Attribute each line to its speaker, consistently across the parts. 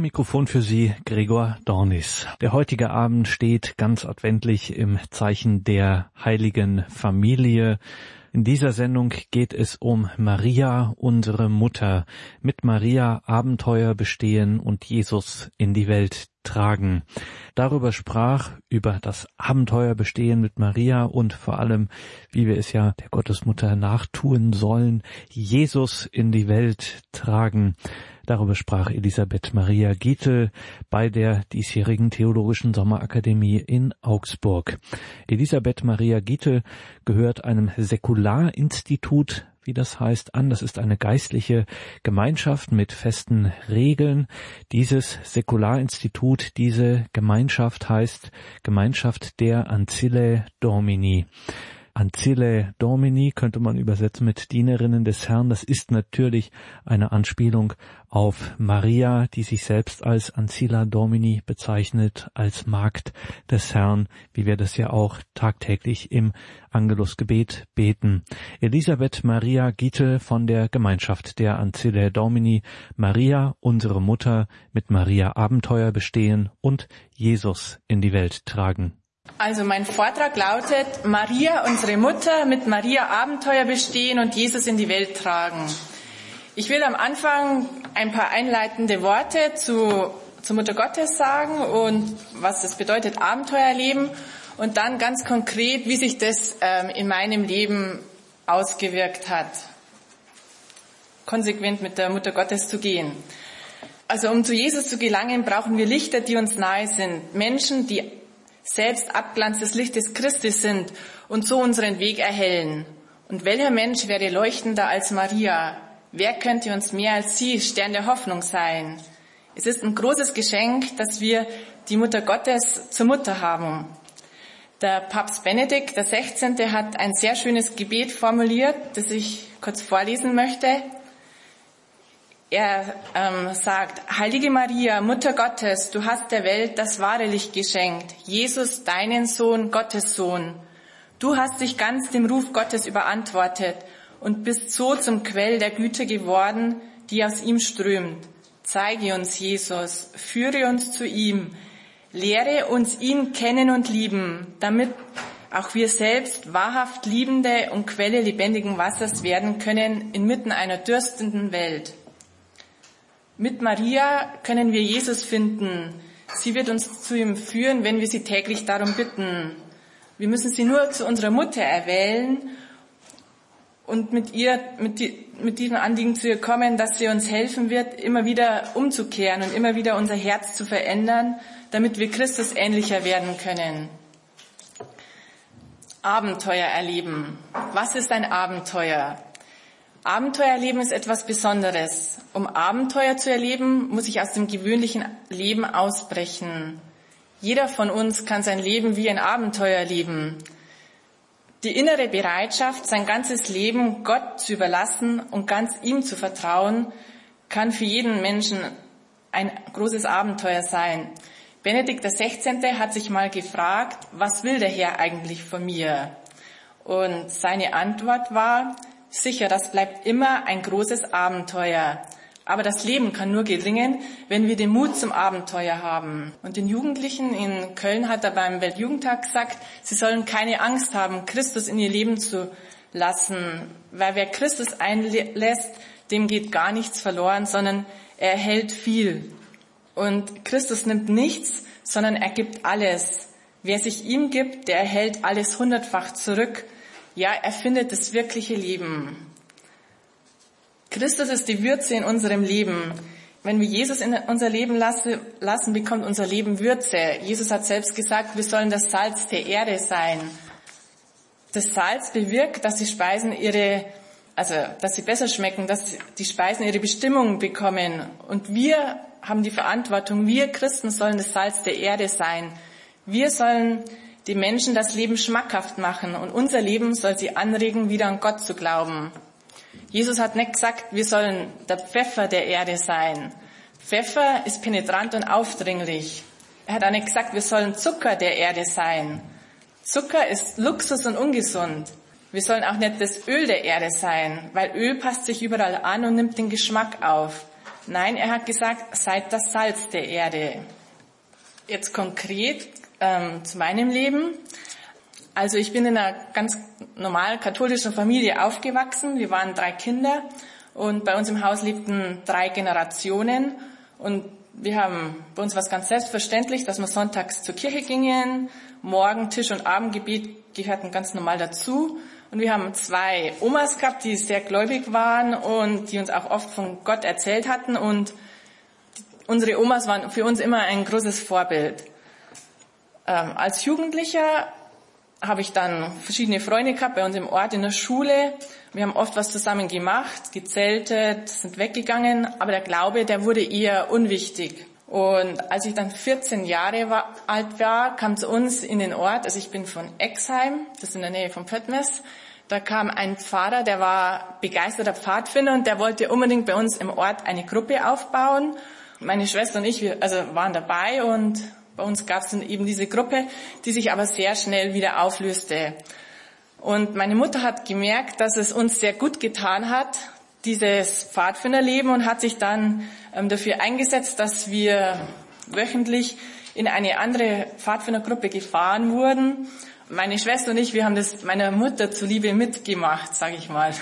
Speaker 1: Am Mikrofon für Sie Gregor Dornis. Der heutige Abend steht ganz adventlich im Zeichen der heiligen Familie. In dieser Sendung geht es um Maria, unsere Mutter, mit Maria Abenteuer bestehen und Jesus in die Welt tragen. Darüber sprach, über das Abenteuer bestehen mit Maria und vor allem, wie wir es ja der Gottesmutter nachtun sollen, Jesus in die Welt tragen. Darüber sprach Elisabeth Maria Gietl bei der diesjährigen Theologischen Sommerakademie in Augsburg. Elisabeth Maria Gietl gehört einem Säkularinstitut wie das heißt, an. Das ist eine geistliche Gemeinschaft mit festen Regeln. Dieses Säkularinstitut, diese Gemeinschaft heißt Gemeinschaft der Ancille Domini. Ancille Domini könnte man übersetzen mit Dienerinnen des Herrn. Das ist natürlich eine Anspielung auf Maria, die sich selbst als Ancilla Domini bezeichnet, als Magd des Herrn, wie wir das ja auch tagtäglich im Angelusgebet beten. Elisabeth Maria Giete von der Gemeinschaft der Ancille Domini, Maria, unsere Mutter, mit Maria Abenteuer bestehen und Jesus in die Welt tragen.
Speaker 2: Also mein Vortrag lautet, Maria, unsere Mutter, mit Maria Abenteuer bestehen und Jesus in die Welt tragen. Ich will am Anfang ein paar einleitende Worte zu, zu Mutter Gottes sagen und was das bedeutet, Abenteuer erleben und dann ganz konkret, wie sich das ähm, in meinem Leben ausgewirkt hat, konsequent mit der Mutter Gottes zu gehen. Also um zu Jesus zu gelangen, brauchen wir Lichter, die uns nahe sind. Menschen, die selbst Abglanz des Lichtes Christi sind und so unseren Weg erhellen. Und welcher Mensch wäre leuchtender als Maria? Wer könnte uns mehr als sie Stern der Hoffnung sein? Es ist ein großes Geschenk, dass wir die Mutter Gottes zur Mutter haben. Der Papst Benedikt XVI. hat ein sehr schönes Gebet formuliert, das ich kurz vorlesen möchte. Er ähm, sagt, Heilige Maria, Mutter Gottes, du hast der Welt das wahre Licht geschenkt, Jesus, deinen Sohn, Gottes Sohn. Du hast dich ganz dem Ruf Gottes überantwortet und bist so zum Quell der Güte geworden, die aus ihm strömt. Zeige uns Jesus, führe uns zu ihm, lehre uns ihn kennen und lieben, damit auch wir selbst wahrhaft Liebende und Quelle lebendigen Wassers werden können inmitten einer dürstenden Welt. Mit Maria können wir Jesus finden. Sie wird uns zu ihm führen, wenn wir sie täglich darum bitten. Wir müssen sie nur zu unserer Mutter erwählen und mit ihr, mit, die, mit diesem Anliegen zu ihr kommen, dass sie uns helfen wird, immer wieder umzukehren und immer wieder unser Herz zu verändern, damit wir Christus ähnlicher werden können. Abenteuer erleben. Was ist ein Abenteuer? Abenteuer erleben ist etwas Besonderes. Um Abenteuer zu erleben, muss ich aus dem gewöhnlichen Leben ausbrechen. Jeder von uns kann sein Leben wie ein Abenteuer leben. Die innere Bereitschaft, sein ganzes Leben Gott zu überlassen und ganz ihm zu vertrauen, kann für jeden Menschen ein großes Abenteuer sein. Benedikt XVI. hat sich mal gefragt, was will der Herr eigentlich von mir? Und seine Antwort war, Sicher, das bleibt immer ein großes Abenteuer. Aber das Leben kann nur gelingen, wenn wir den Mut zum Abenteuer haben. Und den Jugendlichen in Köln hat er beim Weltjugendtag gesagt, sie sollen keine Angst haben, Christus in ihr Leben zu lassen. Weil wer Christus einlässt, dem geht gar nichts verloren, sondern er erhält viel. Und Christus nimmt nichts, sondern er gibt alles. Wer sich ihm gibt, der erhält alles hundertfach zurück. Ja, er findet das wirkliche Leben. Christus ist die Würze in unserem Leben. Wenn wir Jesus in unser Leben lassen, bekommt unser Leben Würze. Jesus hat selbst gesagt, wir sollen das Salz der Erde sein. Das Salz bewirkt, dass die Speisen ihre, also, dass sie besser schmecken, dass die Speisen ihre Bestimmung bekommen. Und wir haben die Verantwortung, wir Christen sollen das Salz der Erde sein. Wir sollen die Menschen das Leben schmackhaft machen und unser Leben soll sie anregen, wieder an Gott zu glauben. Jesus hat nicht gesagt, wir sollen der Pfeffer der Erde sein. Pfeffer ist penetrant und aufdringlich. Er hat auch nicht gesagt, wir sollen Zucker der Erde sein. Zucker ist Luxus und ungesund. Wir sollen auch nicht das Öl der Erde sein, weil Öl passt sich überall an und nimmt den Geschmack auf. Nein, er hat gesagt, seid das Salz der Erde. Jetzt konkret ähm, zu meinem Leben. Also ich bin in einer ganz normal katholischen Familie aufgewachsen. Wir waren drei Kinder und bei uns im Haus lebten drei Generationen und wir haben bei uns was ganz selbstverständlich, dass wir sonntags zur Kirche gingen. Morgen Tisch- und Abendgebet gehörten ganz normal dazu. Und wir haben zwei Omas gehabt, die sehr gläubig waren und die uns auch oft von Gott erzählt hatten. Und unsere Omas waren für uns immer ein großes Vorbild. Ähm, als Jugendlicher habe ich dann verschiedene Freunde gehabt bei uns im Ort in der Schule. Wir haben oft was zusammen gemacht, gezeltet, sind weggegangen, aber der Glaube, der wurde eher unwichtig. Und als ich dann 14 Jahre war, alt war, kam zu uns in den Ort, also ich bin von Exheim, das ist in der Nähe von Pöttmes, da kam ein Pfarrer, der war begeisterter Pfadfinder und der wollte unbedingt bei uns im Ort eine Gruppe aufbauen. Meine Schwester und ich, wir also waren dabei und bei uns gab es dann eben diese Gruppe, die sich aber sehr schnell wieder auflöste. Und meine Mutter hat gemerkt, dass es uns sehr gut getan hat, dieses Pfadfinderleben und hat sich dann ähm, dafür eingesetzt, dass wir wöchentlich in eine andere Pfadfindergruppe gefahren wurden. Meine Schwester und ich, wir haben das meiner Mutter zuliebe mitgemacht, sage ich mal.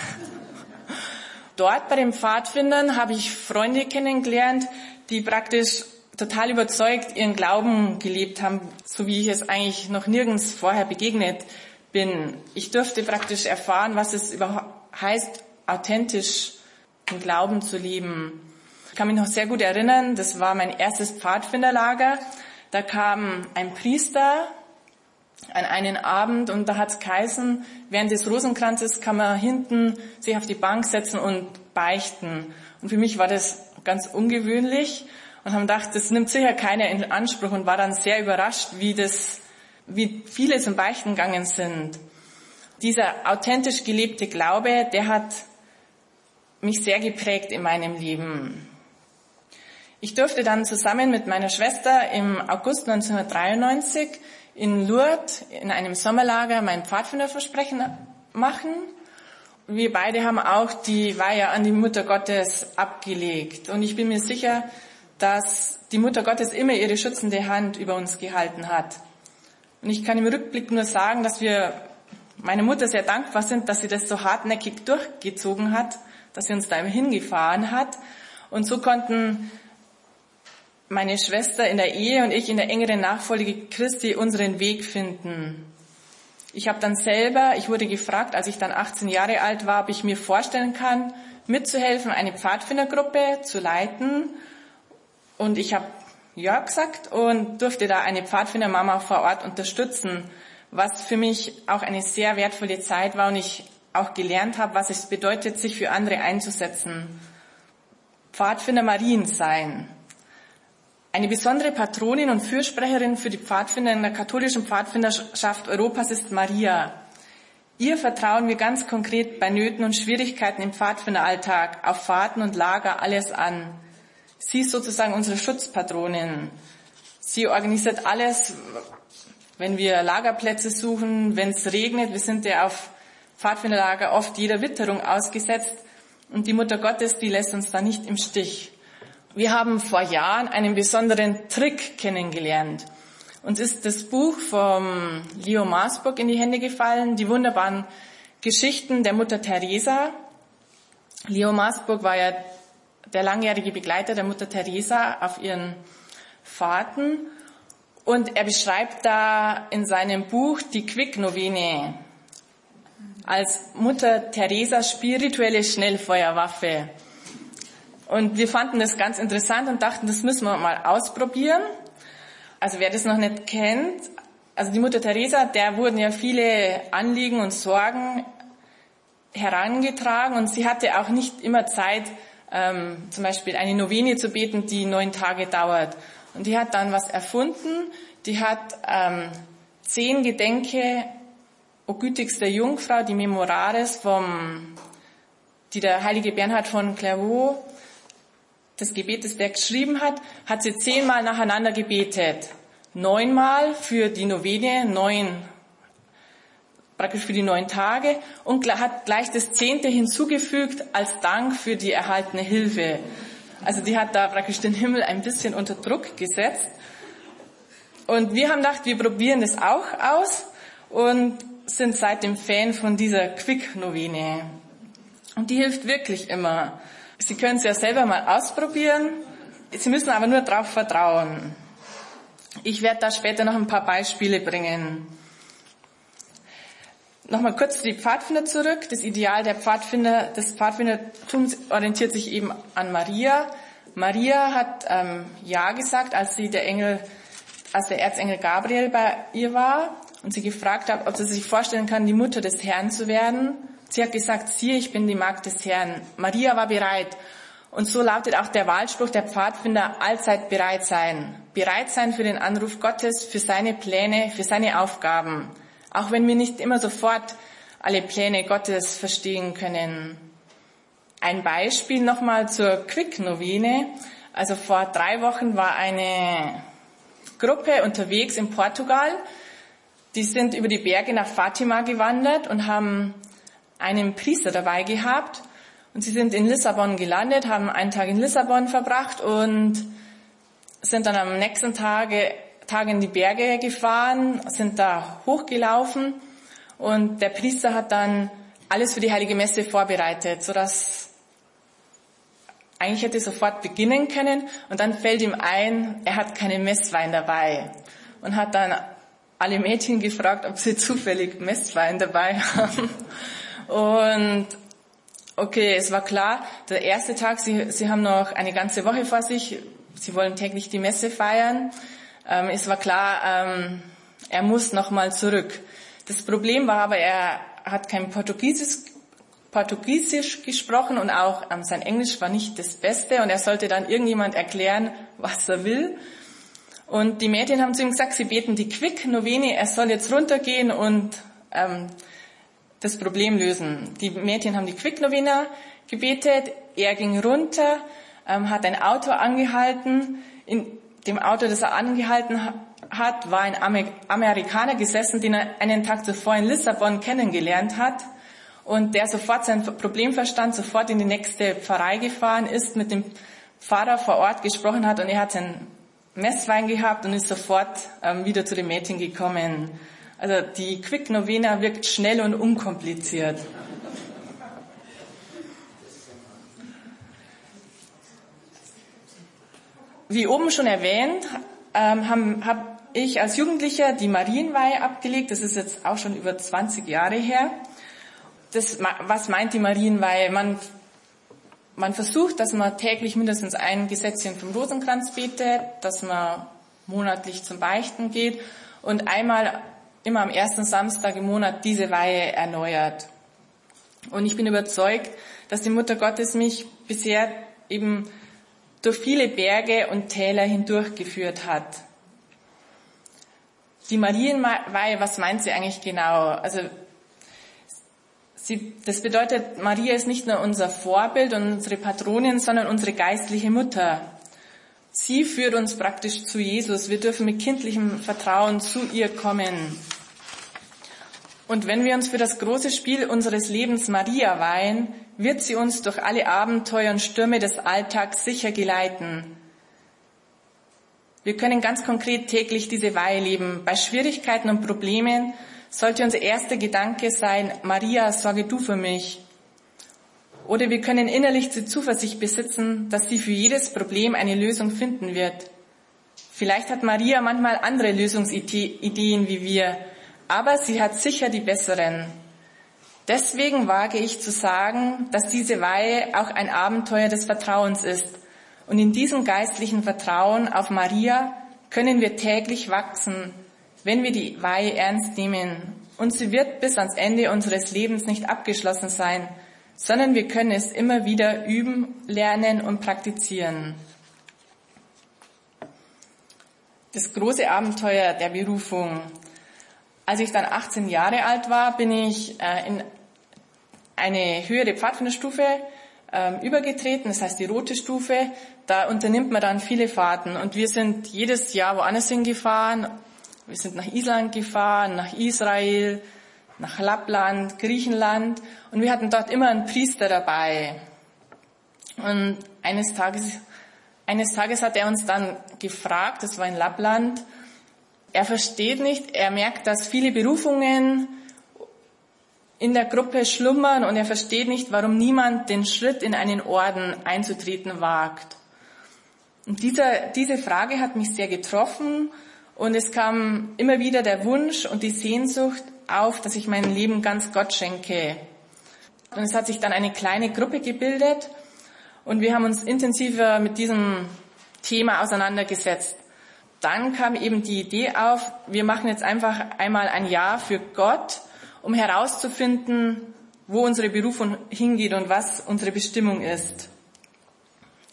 Speaker 2: Dort bei den Pfadfindern habe ich Freunde kennengelernt, die praktisch total überzeugt ihren Glauben gelebt haben, so wie ich es eigentlich noch nirgends vorher begegnet bin. Ich durfte praktisch erfahren, was es überhaupt heißt, authentisch im Glauben zu leben. Ich kann mich noch sehr gut erinnern, das war mein erstes Pfadfinderlager. Da kam ein Priester an einen Abend und da hat es geheißen, während des Rosenkranzes kann man hinten sich auf die Bank setzen und beichten. Und für mich war das ganz ungewöhnlich und haben gedacht, das nimmt sicher keiner in Anspruch und war dann sehr überrascht, wie das, wie viele zum Beichten gegangen sind. Dieser authentisch gelebte Glaube, der hat mich sehr geprägt in meinem Leben. Ich durfte dann zusammen mit meiner Schwester im August 1993 in Lourdes in einem Sommerlager mein Pfadfinderversprechen machen. Wir beide haben auch die Weihe an die Mutter Gottes abgelegt. Und ich bin mir sicher, dass die Mutter Gottes immer ihre schützende Hand über uns gehalten hat. Und ich kann im Rückblick nur sagen, dass wir meiner Mutter sehr dankbar sind, dass sie das so hartnäckig durchgezogen hat, dass sie uns da immer hingefahren hat. Und so konnten meine Schwester in der Ehe und ich in der engeren Nachfolge Christi unseren Weg finden. Ich habe dann selber, ich wurde gefragt, als ich dann 18 Jahre alt war, ob ich mir vorstellen kann, mitzuhelfen, eine Pfadfindergruppe zu leiten und ich habe ja gesagt und durfte da eine Pfadfindermama vor Ort unterstützen, was für mich auch eine sehr wertvolle Zeit war und ich auch gelernt habe, was es bedeutet, sich für andere einzusetzen. Pfadfinder Marien sein. Eine besondere Patronin und Fürsprecherin für die Pfadfinder in der katholischen Pfadfinderschaft Europas ist Maria. Ihr vertrauen wir ganz konkret bei Nöten und Schwierigkeiten im Pfadfinderalltag, auf Fahrten und Lager alles an. Sie ist sozusagen unsere Schutzpatronin. Sie organisiert alles, wenn wir Lagerplätze suchen, wenn es regnet. Wir sind ja auf Pfadfinderlager oft jeder Witterung ausgesetzt. Und die Mutter Gottes, die lässt uns da nicht im Stich. Wir haben vor Jahren einen besonderen Trick kennengelernt. Uns ist das Buch vom Leo Marsburg in die Hände gefallen, die wunderbaren Geschichten der Mutter Teresa. Leo Marsburg war ja der langjährige Begleiter der Mutter Teresa auf ihren Fahrten. Und er beschreibt da in seinem Buch die Quick-Novene als Mutter Teresa spirituelle Schnellfeuerwaffe. Und wir fanden das ganz interessant und dachten, das müssen wir mal ausprobieren. Also wer das noch nicht kennt, also die Mutter Teresa, der wurden ja viele Anliegen und Sorgen herangetragen und sie hatte auch nicht immer Zeit, ähm, zum Beispiel eine Novene zu beten, die neun Tage dauert. Und die hat dann was erfunden. Die hat ähm, zehn Gedenke, o gütigster Jungfrau, die Memorares vom, die der heilige Bernhard von Clairvaux, das Gebet, das der geschrieben hat, hat sie zehnmal nacheinander gebetet. Neunmal für die Novene, neun praktisch für die neun Tage und hat gleich das Zehnte hinzugefügt als Dank für die erhaltene Hilfe. Also die hat da praktisch den Himmel ein bisschen unter Druck gesetzt. Und wir haben gedacht, wir probieren das auch aus und sind seitdem Fan von dieser Quick-Novene. Und die hilft wirklich immer. Sie können es ja selber mal ausprobieren. Sie müssen aber nur darauf vertrauen. Ich werde da später noch ein paar Beispiele bringen. Nochmal kurz zu die Pfadfinder zurück. Das Ideal der Pfadfinder, des Pfadfindertums orientiert sich eben an Maria. Maria hat ähm, Ja gesagt, als sie der Engel, als der Erzengel Gabriel bei ihr war und sie gefragt hat, ob sie sich vorstellen kann, die Mutter des Herrn zu werden. Sie hat gesagt, siehe, ich bin die Magd des Herrn. Maria war bereit. Und so lautet auch der Wahlspruch der Pfadfinder, allzeit bereit sein. Bereit sein für den Anruf Gottes, für seine Pläne, für seine Aufgaben. Auch wenn wir nicht immer sofort alle Pläne Gottes verstehen können. Ein Beispiel nochmal zur Quick-Novene. Also vor drei Wochen war eine Gruppe unterwegs in Portugal. Die sind über die Berge nach Fatima gewandert und haben einen Priester dabei gehabt. Und sie sind in Lissabon gelandet, haben einen Tag in Lissabon verbracht und sind dann am nächsten Tage, Tag in die Berge gefahren, sind da hochgelaufen und der Priester hat dann alles für die Heilige Messe vorbereitet, sodass eigentlich hätte sofort beginnen können und dann fällt ihm ein, er hat keinen Messwein dabei und hat dann alle Mädchen gefragt, ob sie zufällig Messwein dabei haben. Und okay, es war klar, der erste Tag, sie, sie haben noch eine ganze Woche vor sich, sie wollen täglich die Messe feiern. Ähm, es war klar, ähm, er muss nochmal zurück. Das Problem war aber, er hat kein Portugiesisch, Portugiesisch gesprochen und auch ähm, sein Englisch war nicht das Beste und er sollte dann irgendjemand erklären, was er will. Und die Mädchen haben zu ihm gesagt, sie beten die Quick-Novene, er soll jetzt runtergehen und ähm, das Problem lösen. Die Mädchen haben die Quick-Novena gebetet, er ging runter, ähm, hat ein Auto angehalten. In dem Auto, das er angehalten hat, war ein Amerikaner gesessen, den er einen Tag zuvor in Lissabon kennengelernt hat und der sofort sein Problem verstand, sofort in die nächste Pfarrei gefahren ist, mit dem Pfarrer vor Ort gesprochen hat und er hat sein Messwein gehabt und ist sofort ähm, wieder zu den Mädchen gekommen. Also die Quick Novena wirkt schnell und unkompliziert. Wie oben schon erwähnt, ähm, habe hab ich als Jugendlicher die Marienweihe abgelegt. Das ist jetzt auch schon über 20 Jahre her. Das, was meint die Marienweihe? Man, man versucht, dass man täglich mindestens ein Gesetzchen vom Rosenkranz betet, dass man monatlich zum Beichten geht und einmal immer am ersten Samstag im Monat diese Weihe erneuert. Und ich bin überzeugt, dass die Mutter Gottes mich bisher eben durch viele Berge und Täler hindurchgeführt hat. Die Marienweihe, was meint sie eigentlich genau? Also sie, das bedeutet, Maria ist nicht nur unser Vorbild und unsere Patronin, sondern unsere geistliche Mutter. Sie führt uns praktisch zu Jesus. Wir dürfen mit kindlichem Vertrauen zu ihr kommen. Und wenn wir uns für das große Spiel unseres Lebens Maria weihen, wird sie uns durch alle Abenteuer und Stürme des Alltags sicher geleiten. Wir können ganz konkret täglich diese Weihe leben. Bei Schwierigkeiten und Problemen sollte unser erster Gedanke sein, Maria, sorge du für mich. Oder wir können innerlich die Zuversicht besitzen, dass sie für jedes Problem eine Lösung finden wird. Vielleicht hat Maria manchmal andere Lösungsideen wie wir, aber sie hat sicher die besseren. Deswegen wage ich zu sagen, dass diese Weihe auch ein Abenteuer des Vertrauens ist. Und in diesem geistlichen Vertrauen auf Maria können wir täglich wachsen, wenn wir die Weihe ernst nehmen. Und sie wird bis ans Ende unseres Lebens nicht abgeschlossen sein, sondern wir können es immer wieder üben, lernen und praktizieren. Das große Abenteuer der Berufung. Als ich dann 18 Jahre alt war, bin ich äh, in eine höhere Pfadfinderstufe äh, übergetreten, das heißt die rote Stufe. Da unternimmt man dann viele Fahrten und wir sind jedes Jahr woanders hingefahren. Wir sind nach Island gefahren, nach Israel, nach Lappland, Griechenland und wir hatten dort immer einen Priester dabei. Und eines Tages eines Tages hat er uns dann gefragt, das war in Lappland, er versteht nicht, er merkt, dass viele Berufungen in der Gruppe schlummern und er versteht nicht, warum niemand den Schritt in einen Orden einzutreten wagt. Und dieser, diese Frage hat mich sehr getroffen und es kam immer wieder der Wunsch und die Sehnsucht auf, dass ich mein Leben ganz Gott schenke. Und es hat sich dann eine kleine Gruppe gebildet und wir haben uns intensiver mit diesem Thema auseinandergesetzt. Dann kam eben die Idee auf, wir machen jetzt einfach einmal ein Jahr für Gott um herauszufinden, wo unsere Berufung hingeht und was unsere Bestimmung ist.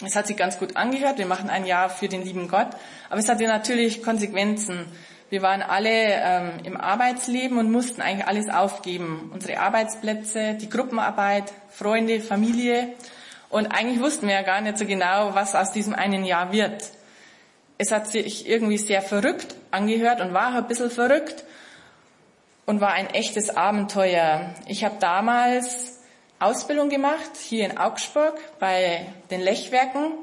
Speaker 2: Es hat sich ganz gut angehört. Wir machen ein Jahr für den lieben Gott. Aber es hatte natürlich Konsequenzen. Wir waren alle ähm, im Arbeitsleben und mussten eigentlich alles aufgeben. Unsere Arbeitsplätze, die Gruppenarbeit, Freunde, Familie. Und eigentlich wussten wir ja gar nicht so genau, was aus diesem einen Jahr wird. Es hat sich irgendwie sehr verrückt angehört und war ein bisschen verrückt und war ein echtes Abenteuer. Ich habe damals Ausbildung gemacht hier in Augsburg bei den Lechwerken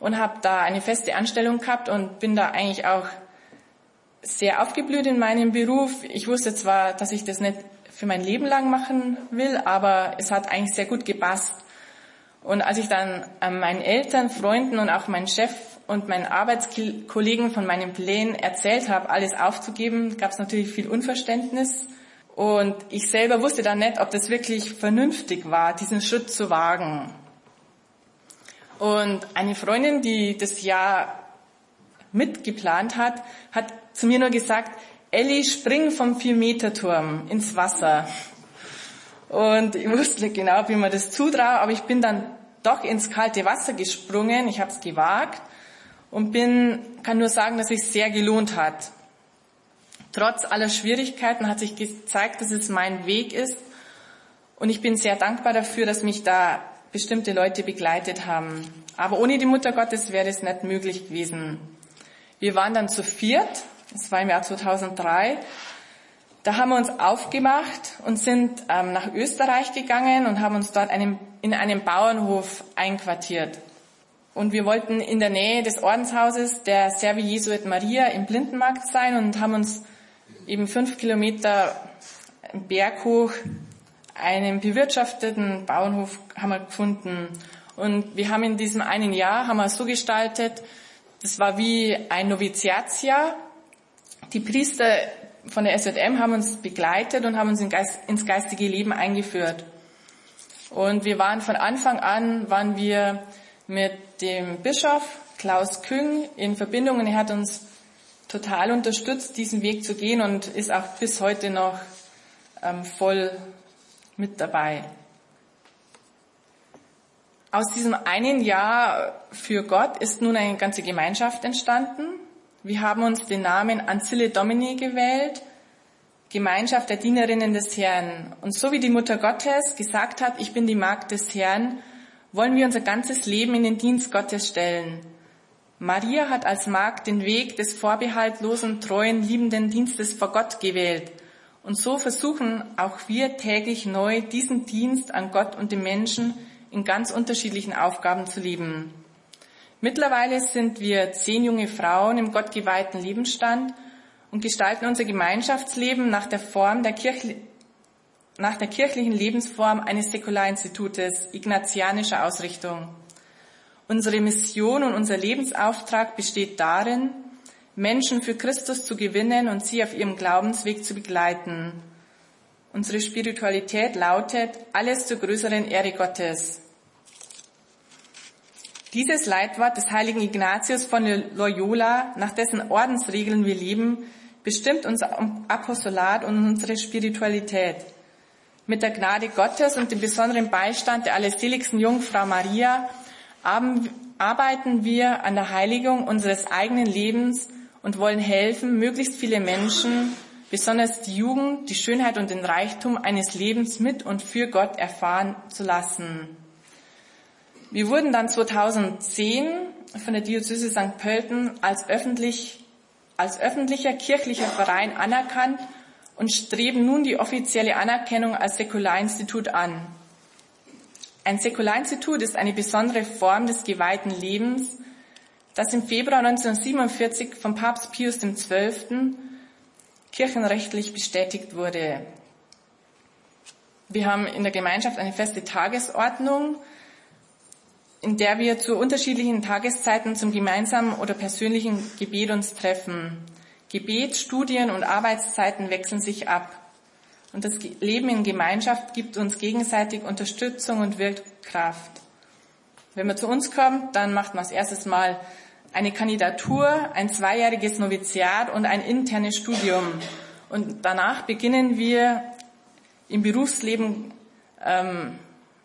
Speaker 2: und habe da eine feste Anstellung gehabt und bin da eigentlich auch sehr aufgeblüht in meinem Beruf. Ich wusste zwar, dass ich das nicht für mein Leben lang machen will, aber es hat eigentlich sehr gut gepasst. Und als ich dann meinen Eltern, Freunden und auch meinen Chef und meinen Arbeitskollegen von meinen Plänen erzählt habe, alles aufzugeben, gab es natürlich viel Unverständnis. Und ich selber wusste dann nicht, ob das wirklich vernünftig war, diesen Schritt zu wagen. Und eine Freundin, die das Jahr mitgeplant hat, hat zu mir nur gesagt, Elli, spring vom Vier-Meter-Turm ins Wasser. Und ich wusste nicht genau, wie man das zutraue, aber ich bin dann doch ins kalte Wasser gesprungen. Ich habe es gewagt und bin, kann nur sagen, dass es sehr gelohnt hat. Trotz aller Schwierigkeiten hat sich gezeigt, dass es mein Weg ist und ich bin sehr dankbar dafür, dass mich da bestimmte Leute begleitet haben. Aber ohne die Mutter Gottes wäre es nicht möglich gewesen. Wir waren dann zu viert, das war im Jahr 2003. Da haben wir uns aufgemacht und sind ähm, nach Österreich gegangen und haben uns dort einem, in einem Bauernhof einquartiert. Und wir wollten in der Nähe des Ordenshauses der Servi Jesuit Maria im Blindenmarkt sein und haben uns eben fünf Kilometer Berg hoch einen bewirtschafteten Bauernhof haben wir gefunden. Und wir haben in diesem einen Jahr, haben wir so gestaltet, das war wie ein Noviziatsjahr. Die Priester von der SJM haben uns begleitet und haben uns ins geistige Leben eingeführt. Und wir waren von Anfang an, waren wir mit dem Bischof Klaus Küng in Verbindung und er hat uns total unterstützt, diesen Weg zu gehen und ist auch bis heute noch ähm, voll mit dabei. Aus diesem einen Jahr für Gott ist nun eine ganze Gemeinschaft entstanden. Wir haben uns den Namen Ancille Domini gewählt, Gemeinschaft der Dienerinnen des Herrn. Und so wie die Mutter Gottes gesagt hat, ich bin die Magd des Herrn, wollen wir unser ganzes Leben in den Dienst Gottes stellen. Maria hat als Magd den Weg des vorbehaltlosen, treuen, liebenden Dienstes vor Gott gewählt. Und so versuchen auch wir täglich neu diesen Dienst an Gott und den Menschen in ganz unterschiedlichen Aufgaben zu leben. Mittlerweile sind wir zehn junge Frauen im gottgeweihten Lebensstand und gestalten unser Gemeinschaftsleben nach der Form der Kirche, nach der kirchlichen Lebensform eines Säkularinstitutes ignatianischer Ausrichtung. Unsere Mission und unser Lebensauftrag besteht darin, Menschen für Christus zu gewinnen und sie auf ihrem Glaubensweg zu begleiten. Unsere Spiritualität lautet, alles zur größeren Ehre Gottes. Dieses Leitwort des heiligen Ignatius von Loyola, nach dessen Ordensregeln wir leben, bestimmt unser Apostolat und unsere Spiritualität. Mit der Gnade Gottes und dem besonderen Beistand der allerseligsten Jungfrau Maria arbeiten wir an der Heiligung unseres eigenen Lebens und wollen helfen, möglichst viele Menschen, besonders die Jugend, die Schönheit und den Reichtum eines Lebens mit und für Gott erfahren zu lassen. Wir wurden dann 2010 von der Diözese St. Pölten als öffentlich, als öffentlicher kirchlicher Verein anerkannt und streben nun die offizielle Anerkennung als Säkularinstitut an. Ein Säkularinstitut ist eine besondere Form des geweihten Lebens, das im Februar 1947 vom Papst Pius XII. kirchenrechtlich bestätigt wurde. Wir haben in der Gemeinschaft eine feste Tagesordnung, in der wir zu unterschiedlichen Tageszeiten zum gemeinsamen oder persönlichen Gebet uns treffen. Gebet, Studien und Arbeitszeiten wechseln sich ab. Und das Leben in Gemeinschaft gibt uns gegenseitig Unterstützung und Wirkkraft. Wenn man zu uns kommt, dann macht man als erstes mal eine Kandidatur, ein zweijähriges Noviziat und ein internes Studium. Und danach beginnen wir im Berufsleben ähm,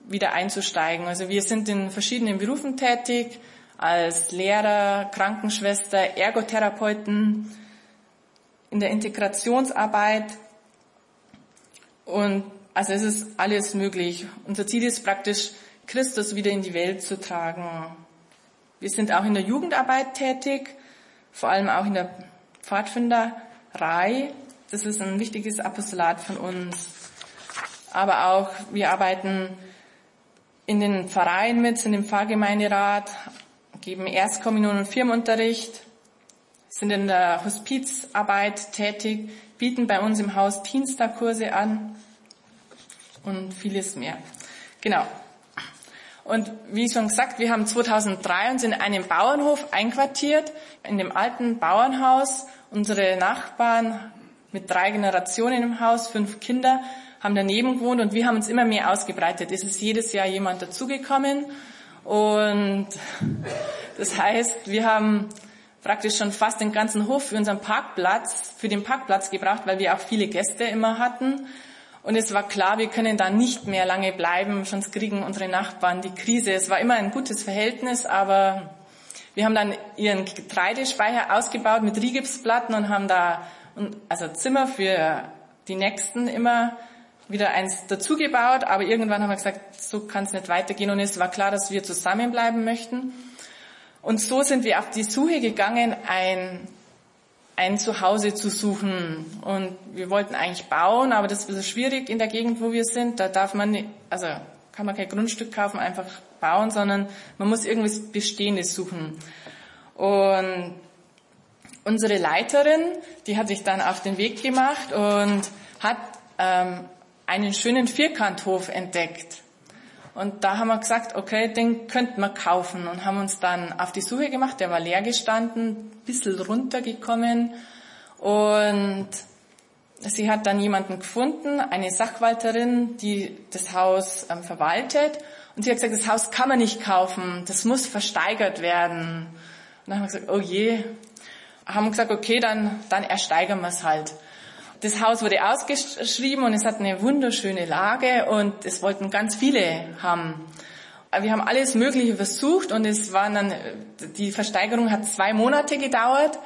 Speaker 2: wieder einzusteigen. Also wir sind in verschiedenen Berufen tätig, als Lehrer, Krankenschwester, Ergotherapeuten, in der Integrationsarbeit. Und also es ist alles möglich. Unser Ziel ist praktisch, Christus wieder in die Welt zu tragen. Wir sind auch in der Jugendarbeit tätig, vor allem auch in der Pfadfinderei. Das ist ein wichtiges Apostolat von uns. Aber auch wir arbeiten in den Vereinen mit, sind im Pfarrgemeinderat, geben Erstkommunion und Firmenunterricht, sind in der Hospizarbeit tätig, bieten bei uns im Haus Dienstagkurse an und vieles mehr. Genau. Und wie schon gesagt, wir haben 2003 uns in einem Bauernhof einquartiert, in dem alten Bauernhaus. Unsere Nachbarn mit drei Generationen im Haus, fünf Kinder, haben daneben gewohnt und wir haben uns immer mehr ausgebreitet. Es ist jedes Jahr jemand dazugekommen und das heißt, wir haben praktisch schon fast den ganzen Hof für unseren Parkplatz, für den Parkplatz gebracht, weil wir auch viele Gäste immer hatten. Und es war klar, wir können da nicht mehr lange bleiben, sonst kriegen unsere Nachbarn die Krise. Es war immer ein gutes Verhältnis, aber wir haben dann ihren Getreidespeicher ausgebaut mit Rigipsplatten und haben da also Zimmer für die Nächsten immer wieder eins dazugebaut, aber irgendwann haben wir gesagt, so kann es nicht weitergehen und es war klar, dass wir zusammenbleiben möchten. Und so sind wir auf die Suche gegangen, ein, ein Zuhause zu suchen. Und wir wollten eigentlich bauen, aber das ist ein bisschen schwierig in der Gegend, wo wir sind. Da darf man, nicht, also kann man kein Grundstück kaufen, einfach bauen, sondern man muss irgendwas Bestehendes suchen. Und unsere Leiterin, die hat sich dann auf den Weg gemacht und hat ähm, einen schönen Vierkanthof entdeckt. Und da haben wir gesagt, okay, den könnten wir kaufen und haben uns dann auf die Suche gemacht. Der war leer gestanden, bisschen runtergekommen und sie hat dann jemanden gefunden, eine Sachwalterin, die das Haus ähm, verwaltet. Und sie hat gesagt, das Haus kann man nicht kaufen, das muss versteigert werden. Und dann haben wir gesagt, oh je. Haben gesagt, okay, dann, dann ersteigern wir es halt. Das Haus wurde ausgeschrieben und es hat eine wunderschöne Lage und es wollten ganz viele haben. Wir haben alles Mögliche versucht und es waren dann, die Versteigerung hat zwei Monate gedauert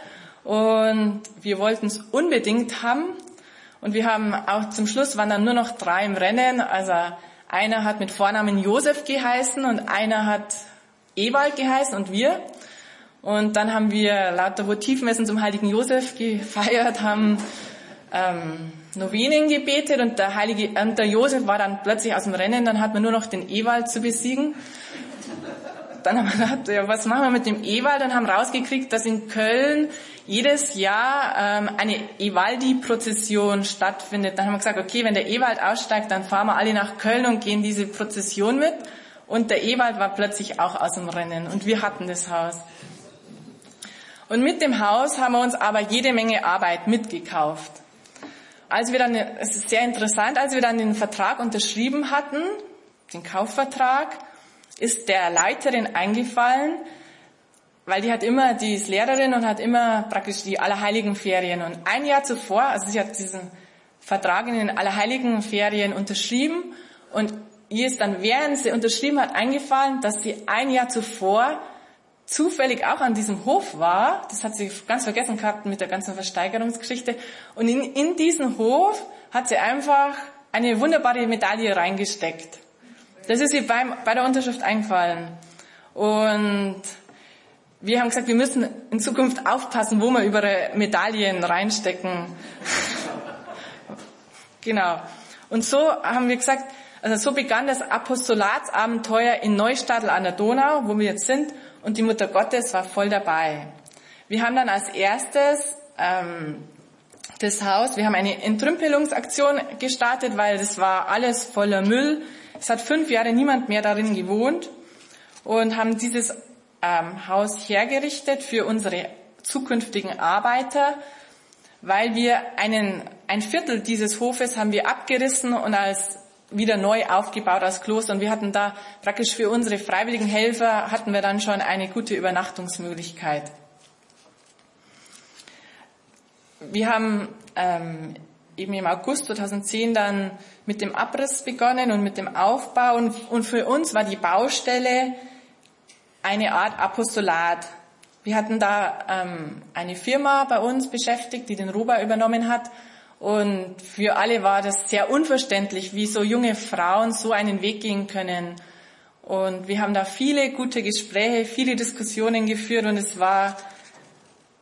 Speaker 2: und wir wollten es unbedingt haben. Und wir haben auch zum Schluss waren dann nur noch drei im Rennen. Also einer hat mit Vornamen Josef geheißen und einer hat Ewald geheißen und wir. Und dann haben wir lauter Votivmessen zum heiligen Josef gefeiert, haben ähm, Novenen gebetet und der heilige, und der Josef war dann plötzlich aus dem Rennen, dann hat man nur noch den Ewald zu besiegen. Dann haben wir gedacht, ja, was machen wir mit dem Ewald und haben rausgekriegt, dass in Köln jedes Jahr ähm, eine Evaldi-Prozession stattfindet. Dann haben wir gesagt, okay, wenn der Ewald aussteigt, dann fahren wir alle nach Köln und gehen diese Prozession mit. Und der Ewald war plötzlich auch aus dem Rennen und wir hatten das Haus. Und mit dem Haus haben wir uns aber jede Menge Arbeit mitgekauft als wir dann, es ist sehr interessant, als wir dann den Vertrag unterschrieben hatten, den Kaufvertrag, ist der Leiterin eingefallen, weil die hat immer, die ist Lehrerin und hat immer praktisch die Allerheiligen Ferien. Und ein Jahr zuvor, also sie hat diesen Vertrag in den Allerheiligen Ferien unterschrieben und ihr ist dann, während sie unterschrieben hat, eingefallen, dass sie ein Jahr zuvor zufällig auch an diesem Hof war, das hat sie ganz vergessen gehabt mit der ganzen Versteigerungsgeschichte, und in, in diesen Hof hat sie einfach eine wunderbare Medaille reingesteckt. Das ist ihr beim, bei der Unterschrift eingefallen. Und wir haben gesagt, wir müssen in Zukunft aufpassen, wo wir überall Medaillen reinstecken. genau. Und so haben wir gesagt, also so begann das Apostolatsabenteuer in Neustadtel an der Donau, wo wir jetzt sind. Und die Mutter Gottes war voll dabei. Wir haben dann als erstes ähm, das Haus, wir haben eine Entrümpelungsaktion gestartet, weil das war alles voller Müll. Es hat fünf Jahre niemand mehr darin gewohnt und haben dieses ähm, Haus hergerichtet für unsere zukünftigen Arbeiter, weil wir einen, ein Viertel dieses Hofes haben wir abgerissen und als wieder neu aufgebaut als Kloster und wir hatten da praktisch für unsere freiwilligen Helfer hatten wir dann schon eine gute Übernachtungsmöglichkeit. Wir haben ähm, eben im August 2010 dann mit dem Abriss begonnen und mit dem Aufbau und, und für uns war die Baustelle eine Art Apostolat. Wir hatten da ähm, eine Firma bei uns beschäftigt, die den Rohbau übernommen hat. Und für alle war das sehr unverständlich, wie so junge Frauen so einen Weg gehen können. Und wir haben da viele gute Gespräche, viele Diskussionen geführt und es war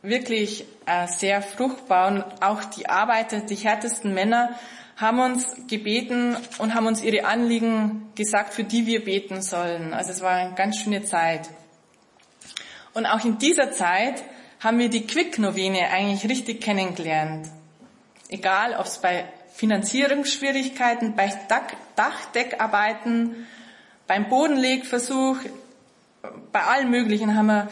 Speaker 2: wirklich äh, sehr fruchtbar. Und auch die Arbeiter, die härtesten Männer, haben uns gebeten und haben uns ihre Anliegen gesagt, für die wir beten sollen. Also es war eine ganz schöne Zeit. Und auch in dieser Zeit haben wir die Quick-Novene eigentlich richtig kennengelernt. Egal, ob es bei Finanzierungsschwierigkeiten, bei Dachdeckarbeiten, beim Bodenlegversuch, bei allen möglichen haben wir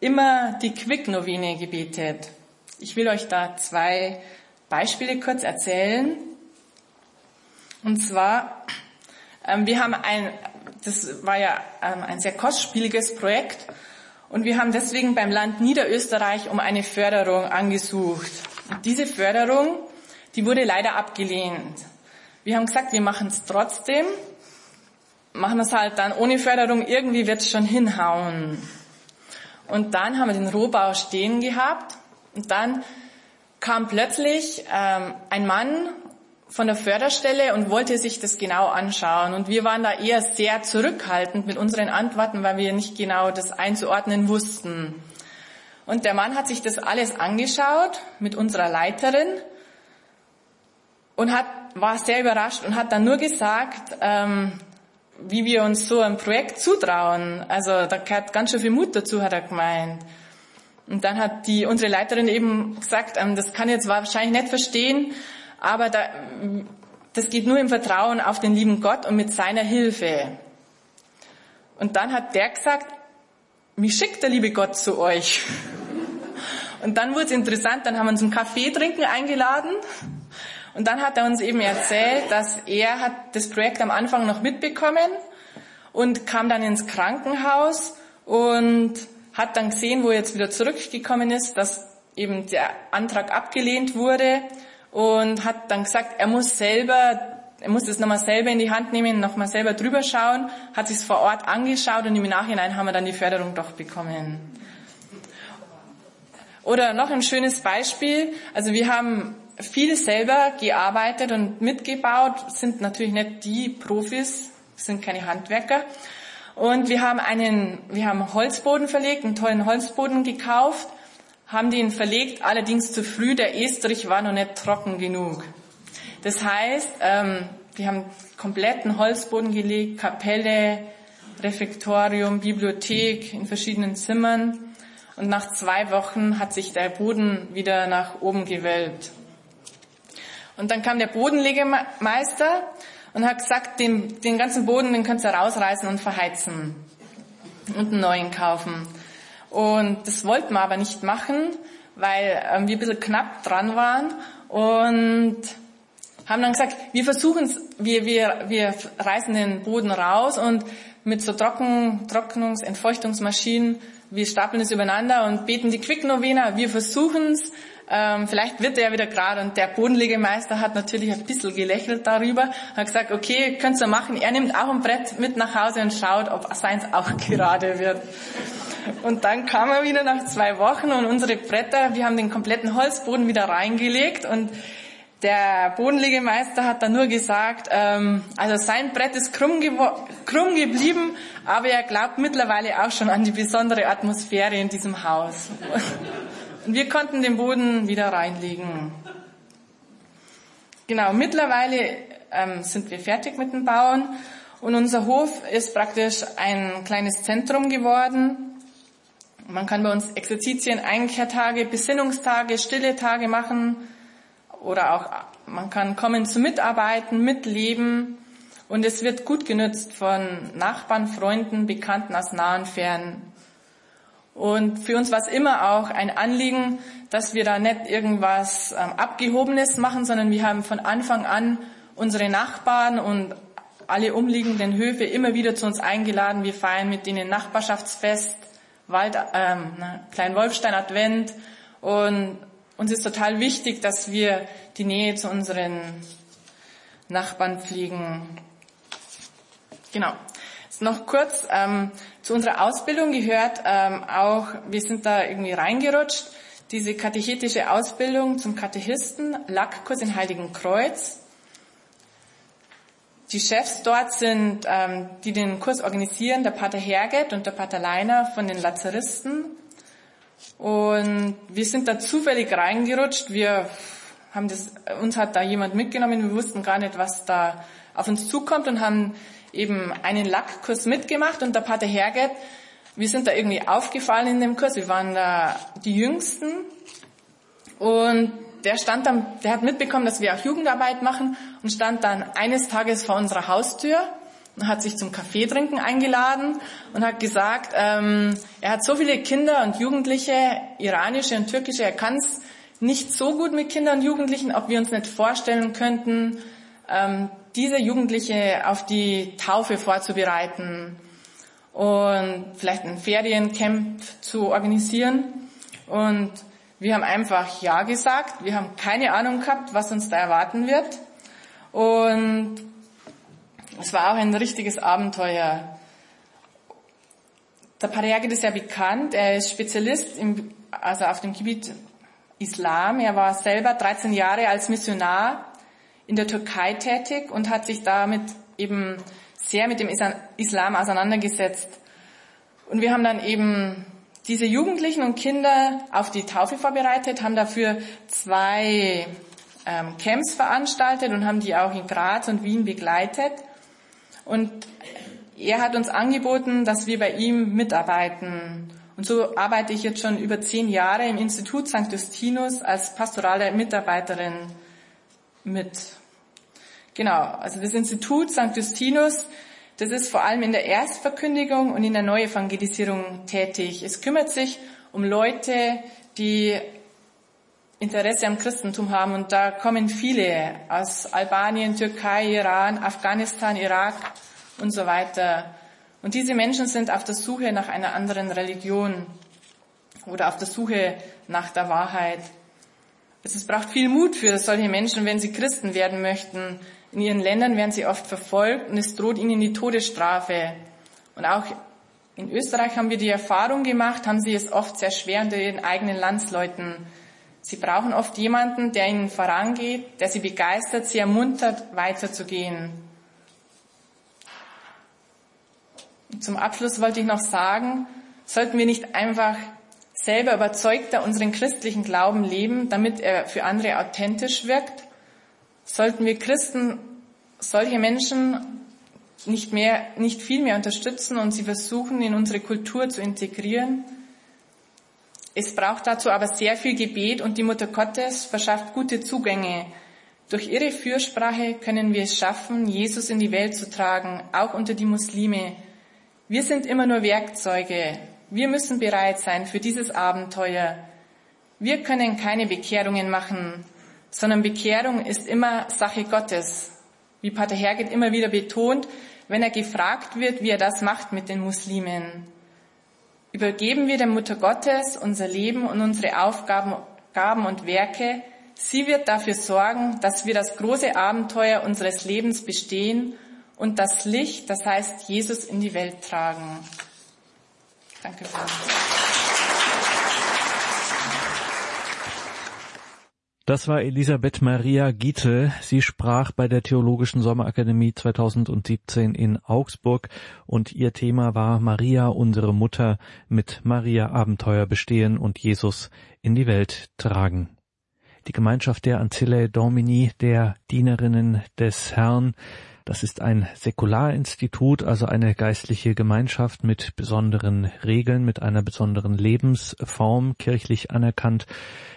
Speaker 2: immer die Quick-Novene gebetet. Ich will euch da zwei Beispiele kurz erzählen. Und zwar, ähm, wir haben ein, das war ja ähm, ein sehr kostspieliges Projekt und wir haben deswegen beim Land Niederösterreich um eine Förderung angesucht. Und diese Förderung, die wurde leider abgelehnt. Wir haben gesagt, wir machen es trotzdem, machen es halt dann ohne Förderung, irgendwie wird es schon hinhauen. Und dann haben wir den Rohbau stehen gehabt und dann kam plötzlich ähm, ein Mann von der Förderstelle und wollte sich das genau anschauen. Und wir waren da eher sehr zurückhaltend mit unseren Antworten, weil wir nicht genau das einzuordnen wussten. Und der Mann hat sich das alles angeschaut mit unserer Leiterin und hat, war sehr überrascht und hat dann nur gesagt, ähm, wie wir uns so ein Projekt zutrauen. Also da gehört ganz schön viel Mut dazu, hat er gemeint. Und dann hat die, unsere Leiterin eben gesagt, ähm, das kann ich jetzt wahrscheinlich nicht verstehen, aber da, das geht nur im Vertrauen auf den lieben Gott und mit seiner Hilfe. Und dann hat der gesagt, mich schickt der liebe Gott zu euch. Und dann wurde es interessant, dann haben wir uns einen Kaffee trinken eingeladen. Und dann hat er uns eben erzählt, dass er hat das Projekt am Anfang noch mitbekommen und kam dann ins Krankenhaus und hat dann gesehen, wo er jetzt wieder zurückgekommen ist, dass eben der Antrag abgelehnt wurde und hat dann gesagt, er muss selber er muss es nochmal selber in die Hand nehmen, nochmal selber drüber schauen, hat sich vor Ort angeschaut und im Nachhinein haben wir dann die Förderung doch bekommen. Oder noch ein schönes Beispiel. Also wir haben viel selber gearbeitet und mitgebaut, sind natürlich nicht die Profis, sind keine Handwerker. Und wir haben einen, wir haben Holzboden verlegt, einen tollen Holzboden gekauft haben den verlegt, allerdings zu früh. Der Estrich war noch nicht trocken genug. Das heißt, ähm, wir haben kompletten Holzboden gelegt, Kapelle, Refektorium, Bibliothek in verschiedenen Zimmern. Und nach zwei Wochen hat sich der Boden wieder nach oben gewölbt. Und dann kam der Bodenlegemeister und hat gesagt, den, den ganzen Boden, den könnt ihr rausreißen und verheizen und einen neuen kaufen. Und das wollten wir aber nicht machen, weil ähm, wir ein bisschen knapp dran waren und haben dann gesagt, wir versuchen wir, wir, wir reißen den Boden raus und mit so Trocken, Trocknungs-, Entfeuchtungsmaschinen, wir stapeln es übereinander und beten die Quick-Novena, wir versuchen es, ähm, vielleicht wird er wieder gerade und der Bodenlegemeister hat natürlich ein bisschen gelächelt darüber, hat gesagt, okay, könnt ihr machen, er nimmt auch ein Brett mit nach Hause und schaut, ob seins auch gerade wird. Und dann kam er wieder nach zwei Wochen und unsere Bretter, wir haben den kompletten Holzboden wieder reingelegt und der Bodenlegemeister hat dann nur gesagt, ähm, also sein Brett ist krumm, krumm geblieben, aber er glaubt mittlerweile auch schon an die besondere Atmosphäre in diesem Haus. Und wir konnten den Boden wieder reinlegen. Genau, mittlerweile ähm, sind wir fertig mit dem Bauen und unser Hof ist praktisch ein kleines Zentrum geworden Man kann bei uns Exerzitien, Einkehrtage, Besinnungstage, stille Tage machen oder auch man kann kommen zu mitarbeiten, mitleben und es wird gut genützt von Nachbarn, Freunden, Bekannten aus nahen Fern. Und für uns war es immer auch ein Anliegen, dass wir da nicht irgendwas ähm, Abgehobenes machen, sondern wir haben von Anfang an unsere Nachbarn und alle umliegenden Höfe immer wieder zu uns eingeladen. Wir feiern mit ihnen Nachbarschaftsfest, Wald, ähm, Klein Wolfstein Advent und uns ist total wichtig, dass wir die Nähe zu unseren Nachbarn pflegen. Genau. Jetzt noch kurz ähm, zu unserer Ausbildung gehört ähm, auch, wir sind da irgendwie reingerutscht, diese katechetische Ausbildung zum Katechisten, Lackkurs in Heiligen Kreuz. Die Chefs dort sind, ähm, die den Kurs organisieren, der Pater Herget und der Pater Leiner von den Lazaristen. Und wir sind da zufällig reingerutscht. Wir haben das, uns hat da jemand mitgenommen. Wir wussten gar nicht, was da auf uns zukommt und haben eben einen Lackkurs mitgemacht. Und der Pater Herget, wir sind da irgendwie aufgefallen in dem Kurs. Wir waren da die Jüngsten. Und der stand dann, der hat mitbekommen, dass wir auch Jugendarbeit machen und stand dann eines Tages vor unserer Haustür und hat sich zum Kaffee trinken eingeladen und hat gesagt, ähm, er hat so viele Kinder und Jugendliche, iranische und türkische, er kann es nicht so gut mit Kindern und Jugendlichen, ob wir uns nicht vorstellen könnten, ähm, diese Jugendliche auf die Taufe vorzubereiten und vielleicht ein Feriencamp zu organisieren. Und wir haben einfach Ja gesagt. Wir haben keine Ahnung gehabt, was uns da erwarten wird. Und es war auch ein richtiges Abenteuer. Der Pariagid ist ja bekannt. Er ist Spezialist im, also auf dem Gebiet Islam. Er war selber 13 Jahre als Missionar in der Türkei tätig und hat sich damit eben sehr mit dem Islam auseinandergesetzt. Und wir haben dann eben diese Jugendlichen und Kinder auf die Taufe vorbereitet, haben dafür zwei ähm, Camps veranstaltet und haben die auch in Graz und Wien begleitet. Und er hat uns angeboten, dass wir bei ihm mitarbeiten. Und so arbeite ich jetzt schon über zehn Jahre im Institut St. Justinus als pastorale Mitarbeiterin mit. Genau, also das Institut St. Justinus das ist vor allem in der Erstverkündigung und in der Neuevangelisierung tätig. Es kümmert sich um Leute, die Interesse am Christentum haben und da kommen viele aus Albanien, Türkei, Iran, Afghanistan, Irak und so weiter. Und diese Menschen sind auf der Suche nach einer anderen Religion oder auf der Suche nach der Wahrheit. Es braucht viel Mut für solche Menschen, wenn sie Christen werden möchten, in ihren Ländern werden sie oft verfolgt und es droht ihnen die Todesstrafe. Und auch in Österreich haben wir die Erfahrung gemacht, haben sie es oft sehr schwer unter ihren eigenen Landsleuten. Sie brauchen oft jemanden, der ihnen vorangeht, der sie begeistert, sie ermuntert, weiterzugehen. Zum Abschluss wollte ich noch sagen, sollten wir nicht einfach selber überzeugter unseren christlichen Glauben leben, damit er für andere authentisch wirkt? Sollten wir Christen solche Menschen nicht mehr, nicht viel mehr unterstützen und sie versuchen, in unsere Kultur zu integrieren. Es braucht dazu aber sehr viel Gebet und die Mutter Gottes verschafft gute Zugänge. Durch ihre Fürsprache können wir es schaffen, Jesus in die Welt zu tragen, auch unter die Muslime. Wir sind immer nur Werkzeuge. Wir müssen bereit sein für dieses Abenteuer. Wir können keine Bekehrungen machen sondern Bekehrung ist immer Sache Gottes. Wie Pater Herget immer wieder betont, wenn er gefragt wird, wie er das macht mit den Muslimen. Übergeben wir der Mutter Gottes unser Leben und unsere Aufgaben Gaben und Werke. Sie wird dafür sorgen, dass wir das große Abenteuer unseres Lebens bestehen und das Licht, das heißt Jesus, in die Welt tragen. Danke.
Speaker 1: Das war Elisabeth Maria Gietl. Sie sprach bei der Theologischen Sommerakademie 2017 in Augsburg und ihr Thema war Maria, unsere Mutter, mit Maria Abenteuer bestehen und Jesus in die Welt tragen. Die Gemeinschaft der Ancillae Domini, der Dienerinnen des Herrn, Das ist ein Säkularinstitut, also eine geistliche Gemeinschaft mit besonderen Regeln, mit einer besonderen Lebensform, kirchlich anerkannt.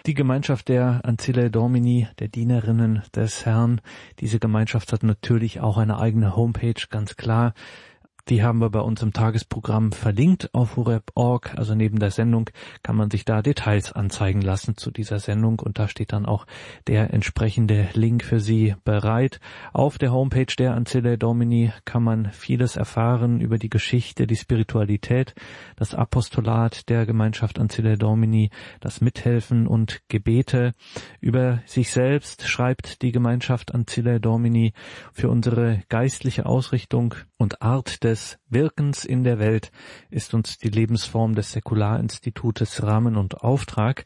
Speaker 1: Die Gemeinschaft der Ancilla Domini, der Dienerinnen des Herrn. Diese Gemeinschaft hat natürlich auch eine eigene Homepage, ganz klar. Die haben wir bei uns im Tagesprogramm verlinkt auf horeb.org. Also neben der Sendung kann man sich da Details anzeigen lassen zu dieser Sendung und da steht dann auch der entsprechende Link für Sie bereit. Auf der Homepage der Ancilla Domini kann man vieles erfahren über die Geschichte, die Spiritualität, das Apostolat der Gemeinschaft Ancilla Domini, das Mithelfen und Gebete. Über sich selbst schreibt die Gemeinschaft Ancilla Domini für unsere geistliche Ausrichtung und Art des Wirkens in der Welt ist uns die Lebensform des Säkularinstitutes Rahmen und Auftrag.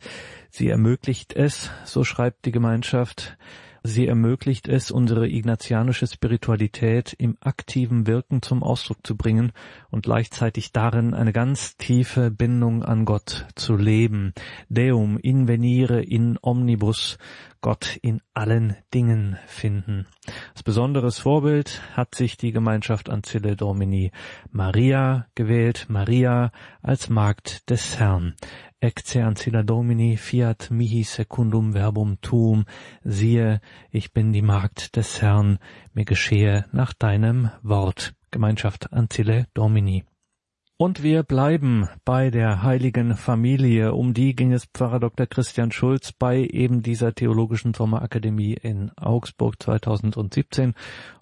Speaker 1: Sie ermöglicht es, so schreibt die Gemeinschaft, Sie ermöglicht es, unsere ignatianische Spiritualität im aktiven Wirken zum Ausdruck zu bringen und gleichzeitig darin eine ganz tiefe Bindung an Gott zu leben. Deum invenire in omnibus, Gott in allen Dingen finden. Als besonderes Vorbild hat sich die Gemeinschaft Ancille Domini Maria gewählt, Maria als Magd des Herrn. Ecce ancilla Domini fiat mihi secundum verbum tuum. Siehe, ich bin die Magd des Herrn, mir geschehe nach deinem Wort. Gemeinschaft Ancille Domini. Und wir bleiben bei der heiligen Familie. Um die ging es Pfarrer Dr. Christian Schulz bei eben dieser Theologischen Sommerakademie in Augsburg 2017.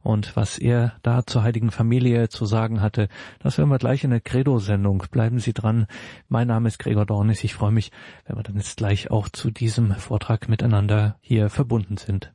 Speaker 1: Und was er da zur heiligen Familie zu sagen hatte, das hören wir gleich in der Credo-Sendung. Bleiben Sie dran. Mein Name ist Gregor Dornis. Ich freue mich, wenn wir dann jetzt gleich auch zu diesem Vortrag miteinander hier verbunden sind.